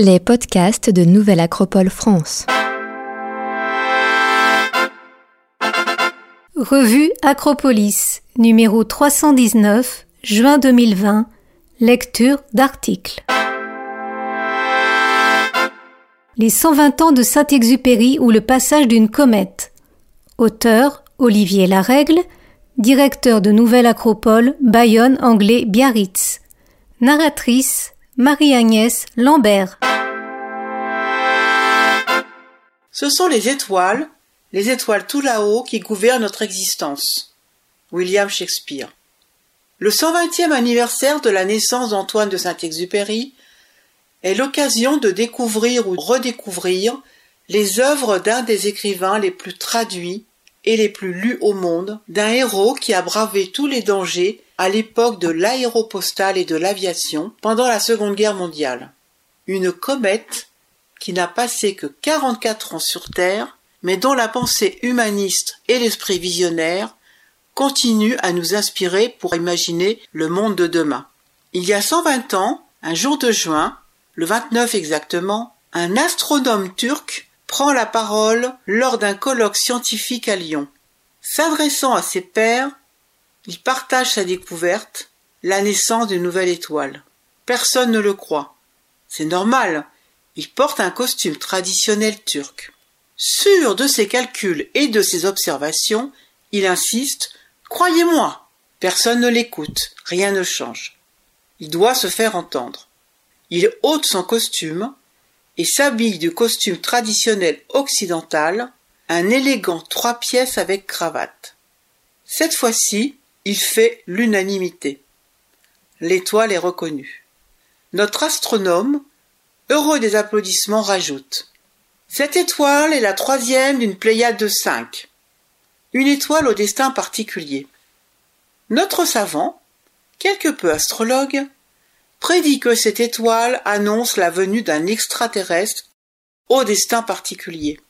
les podcasts de Nouvelle Acropole France. Revue Acropolis, numéro 319, juin 2020, lecture d'articles. Les 120 ans de Saint-Exupéry ou le passage d'une comète. Auteur Olivier Larègle, directeur de Nouvelle Acropole, Bayonne, Anglais, Biarritz. Narratrice Marie-Agnès Lambert. Ce sont les étoiles, les étoiles tout là-haut qui gouvernent notre existence. William Shakespeare. Le 120e anniversaire de la naissance d'Antoine de Saint-Exupéry est l'occasion de découvrir ou redécouvrir les œuvres d'un des écrivains les plus traduits et les plus lus au monde, d'un héros qui a bravé tous les dangers à l'époque de l'aéropostale et de l'aviation pendant la Seconde Guerre mondiale. Une comète qui n'a passé que 44 ans sur Terre, mais dont la pensée humaniste et l'esprit visionnaire continuent à nous inspirer pour imaginer le monde de demain. Il y a 120 ans, un jour de juin, le 29 exactement, un astronome turc prend la parole lors d'un colloque scientifique à Lyon. S'adressant à ses pairs, il partage sa découverte, la naissance d'une nouvelle étoile. Personne ne le croit. C'est normal, il porte un costume traditionnel turc. Sûr de ses calculs et de ses observations, il insiste Croyez-moi Personne ne l'écoute, rien ne change. Il doit se faire entendre. Il ôte son costume et s'habille du costume traditionnel occidental, un élégant trois pièces avec cravate. Cette fois-ci, il fait l'unanimité. L'étoile est reconnue. Notre astronome, heureux des applaudissements, rajoute Cette étoile est la troisième d'une pléiade de cinq. Une étoile au destin particulier. Notre savant, quelque peu astrologue, prédit que cette étoile annonce la venue d'un extraterrestre au destin particulier.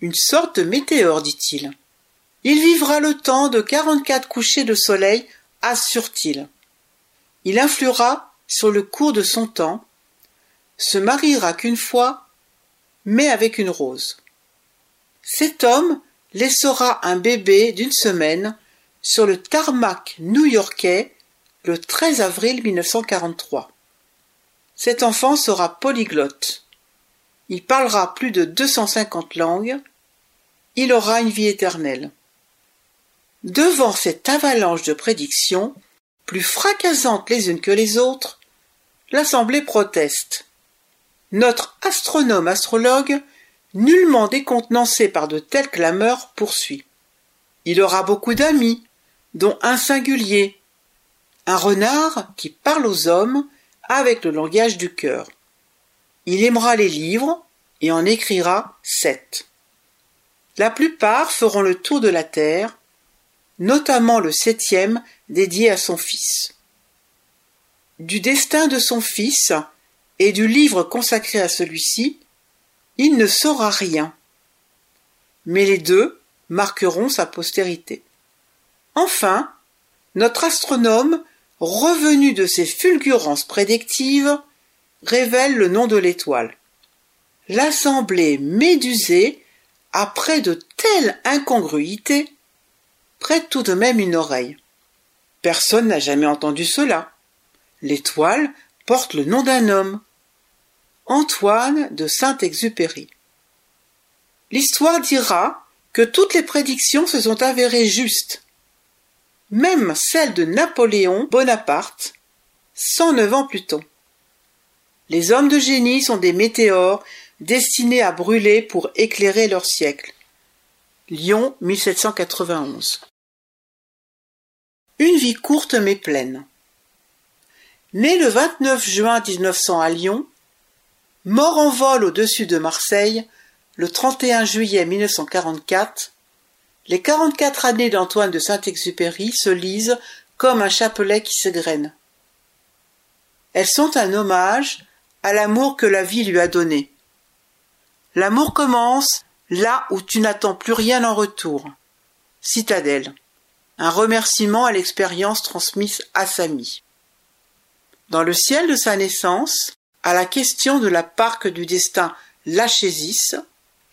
Une sorte de météore, dit-il. Il vivra le temps de quarante-quatre couchers de soleil, assure-t-il. Il influera sur le cours de son temps, se mariera qu'une fois, mais avec une rose. Cet homme laissera un bébé d'une semaine sur le tarmac new-yorkais le 13 avril 1943. Cet enfant sera polyglotte. Il parlera plus de 250 langues. Il aura une vie éternelle. Devant cette avalanche de prédictions, plus fracassantes les unes que les autres, l'Assemblée proteste. Notre astronome astrologue, nullement décontenancé par de telles clameurs, poursuit. Il aura beaucoup d'amis, dont un singulier, un renard qui parle aux hommes avec le langage du cœur. Il aimera les livres et en écrira sept. La plupart feront le tour de la Terre, notamment le septième dédié à son fils. Du destin de son fils et du livre consacré à celui-ci, il ne saura rien. Mais les deux marqueront sa postérité. Enfin, notre astronome, revenu de ses fulgurances prédictives, révèle le nom de l'étoile. L'assemblée médusée, après de telles incongruités, tout de même une oreille. Personne n'a jamais entendu cela. L'étoile porte le nom d'un homme. Antoine de Saint-Exupéry. L'histoire dira que toutes les prédictions se sont avérées justes, même celle de Napoléon Bonaparte, 109 ans plus tôt. Les hommes de génie sont des météores destinés à brûler pour éclairer leur siècle. Lyon 1791. Une vie courte mais pleine. Né le 29 juin 1900 à Lyon, mort en vol au-dessus de Marseille le 31 juillet 1944, les 44 années d'Antoine de Saint-Exupéry se lisent comme un chapelet qui s'égrène. Elles sont un hommage à l'amour que la vie lui a donné. L'amour commence là où tu n'attends plus rien en retour. Citadelle. Un remerciement à l'expérience transmise à Samy. Dans le ciel de sa naissance, à la question de la parque du destin Lachésis,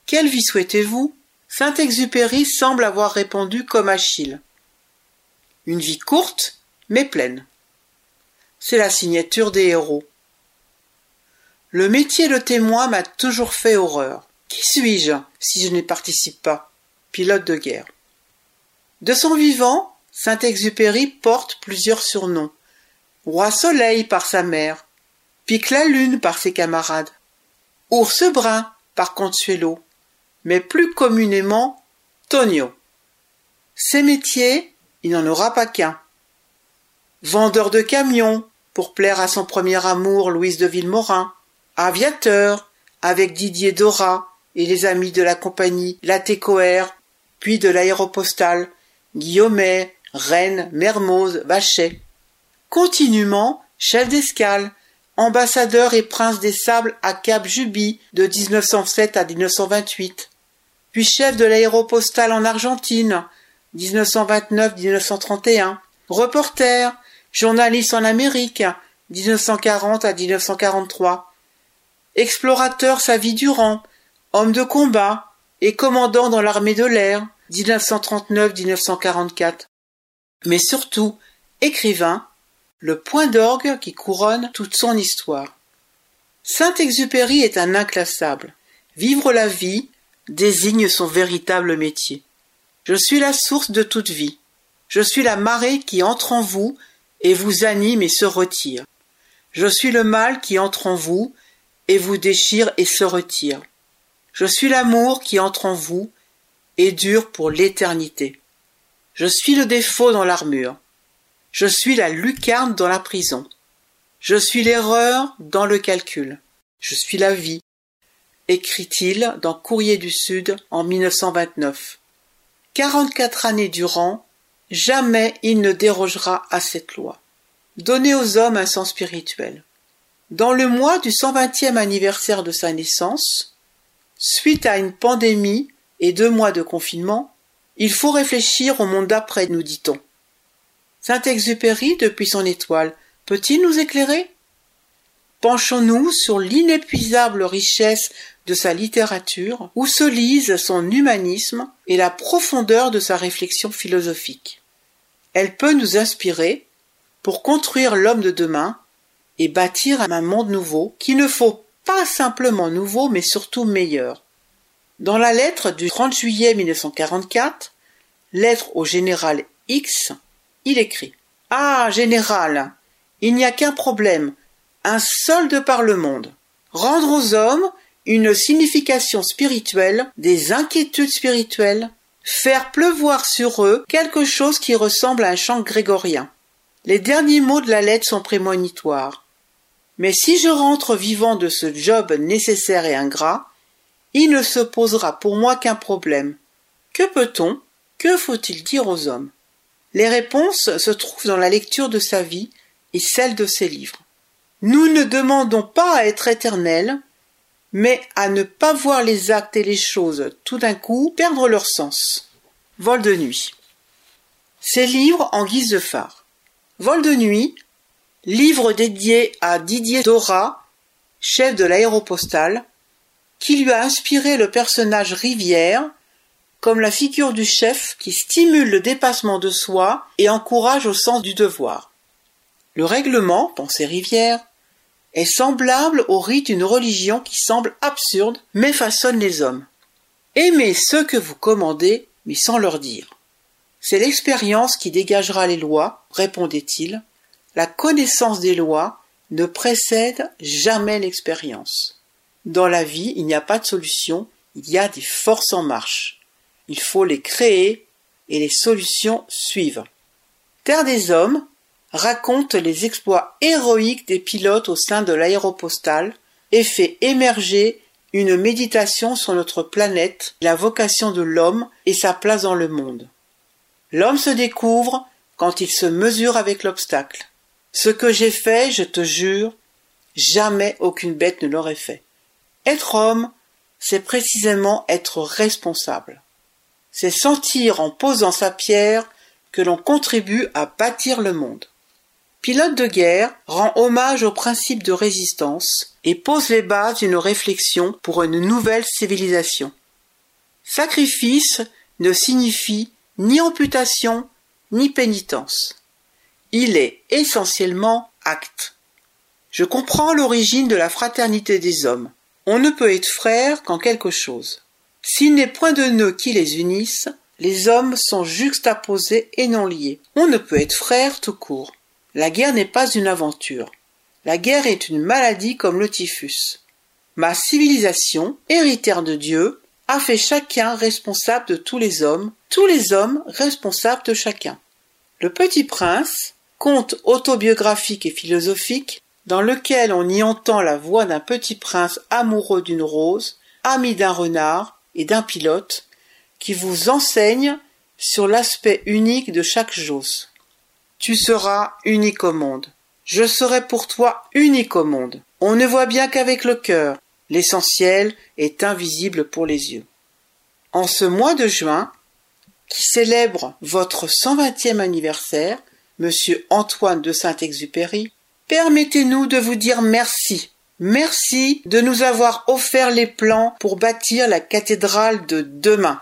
quelle vie souhaitez-vous? Saint-Exupéry semble avoir répondu comme Achille. Une vie courte, mais pleine. C'est la signature des héros. Le métier de témoin m'a toujours fait horreur. Qui suis-je si je n'y participe pas? Pilote de guerre. De son vivant, Saint-Exupéry porte plusieurs surnoms. Roi Soleil par sa mère, Pique la Lune par ses camarades, Ours Brun par Consuelo, mais plus communément Tonio. Ses métiers, il n'en aura pas qu'un. Vendeur de camions, pour plaire à son premier amour Louise de Villemorin, aviateur, avec Didier Dora et les amis de la compagnie Latécoère, puis de l'aéropostale, Guillaumet, Rennes, Mermoz, Vachet. Continuellement, chef d'escale, ambassadeur et prince des sables à Cap Juby de 1907 à 1928, puis chef de l'aéropostale en Argentine, 1929-1931, reporter, journaliste en Amérique, 1940 à 1943, explorateur sa vie durant, homme de combat et commandant dans l'armée de l'air, 1939-1944, mais surtout écrivain, le point d'orgue qui couronne toute son histoire. Saint-Exupéry est un inclassable. Vivre la vie désigne son véritable métier. Je suis la source de toute vie. Je suis la marée qui entre en vous et vous anime et se retire. Je suis le mal qui entre en vous et vous déchire et se retire. Je suis l'amour qui entre en vous et dure pour l'éternité. Je suis le défaut dans l'armure. Je suis la lucarne dans la prison. Je suis l'erreur dans le calcul. Je suis la vie, écrit-il dans Courrier du Sud en 1929. Quarante-quatre années durant, jamais il ne dérogera à cette loi. Donner aux hommes un sens spirituel. Dans le mois du 120e anniversaire de sa naissance, suite à une pandémie et deux mois de confinement, il faut réfléchir au monde d'après, nous dit-on. Saint-Exupéry, depuis son étoile, peut-il nous éclairer? Penchons-nous sur l'inépuisable richesse de sa littérature, où se lisent son humanisme et la profondeur de sa réflexion philosophique. Elle peut nous inspirer pour construire l'homme de demain et bâtir un monde nouveau qui ne faut pas simplement nouveau mais surtout meilleur. Dans la lettre du 30 juillet 1944, lettre au général X, il écrit Ah, général, il n'y a qu'un problème, un solde par le monde. Rendre aux hommes une signification spirituelle, des inquiétudes spirituelles, faire pleuvoir sur eux quelque chose qui ressemble à un chant grégorien. Les derniers mots de la lettre sont prémonitoires. Mais si je rentre vivant de ce job nécessaire et ingrat, il ne se posera pour moi qu'un problème. Que peut-on, que faut-il dire aux hommes? Les réponses se trouvent dans la lecture de sa vie et celle de ses livres. Nous ne demandons pas à être éternels, mais à ne pas voir les actes et les choses tout d'un coup perdre leur sens. Vol de nuit. Ses livres en guise de phare. Vol de nuit, livre dédié à Didier Dora, chef de l'aéropostale, qui lui a inspiré le personnage Rivière, comme la figure du chef qui stimule le dépassement de soi et encourage au sens du devoir. Le règlement, pensait Rivière, est semblable au rite d'une religion qui semble absurde mais façonne les hommes. Aimez ceux que vous commandez, mais sans leur dire. C'est l'expérience qui dégagera les lois, répondait-il. La connaissance des lois ne précède jamais l'expérience. Dans la vie, il n'y a pas de solution, il y a des forces en marche. Il faut les créer et les solutions suivent. Terre des Hommes raconte les exploits héroïques des pilotes au sein de l'aéropostale et fait émerger une méditation sur notre planète, la vocation de l'homme et sa place dans le monde. L'homme se découvre quand il se mesure avec l'obstacle. Ce que j'ai fait, je te jure, jamais aucune bête ne l'aurait fait. Être homme, c'est précisément être responsable c'est sentir en posant sa pierre que l'on contribue à bâtir le monde. pilote de guerre, rend hommage au principe de résistance et pose les bases d'une réflexion pour une nouvelle civilisation. Sacrifice ne signifie ni amputation ni pénitence. Il est essentiellement acte. Je comprends l'origine de la fraternité des hommes. On ne peut être frère qu'en quelque chose. S'il n'est point de nœuds qui les unissent, les hommes sont juxtaposés et non liés. On ne peut être frère tout court. La guerre n'est pas une aventure. La guerre est une maladie comme le typhus. Ma civilisation, héritière de Dieu, a fait chacun responsable de tous les hommes, tous les hommes responsables de chacun. Le Petit Prince, conte autobiographique et philosophique, dans lequel on y entend la voix d'un petit prince amoureux d'une rose, ami d'un renard et d'un pilote, qui vous enseigne sur l'aspect unique de chaque chose. Tu seras unique au monde. Je serai pour toi unique au monde. On ne voit bien qu'avec le cœur. L'essentiel est invisible pour les yeux. En ce mois de juin, qui célèbre votre 120e anniversaire, Monsieur Antoine de Saint-Exupéry, permettez-nous de vous dire merci. Merci de nous avoir offert les plans pour bâtir la cathédrale de demain.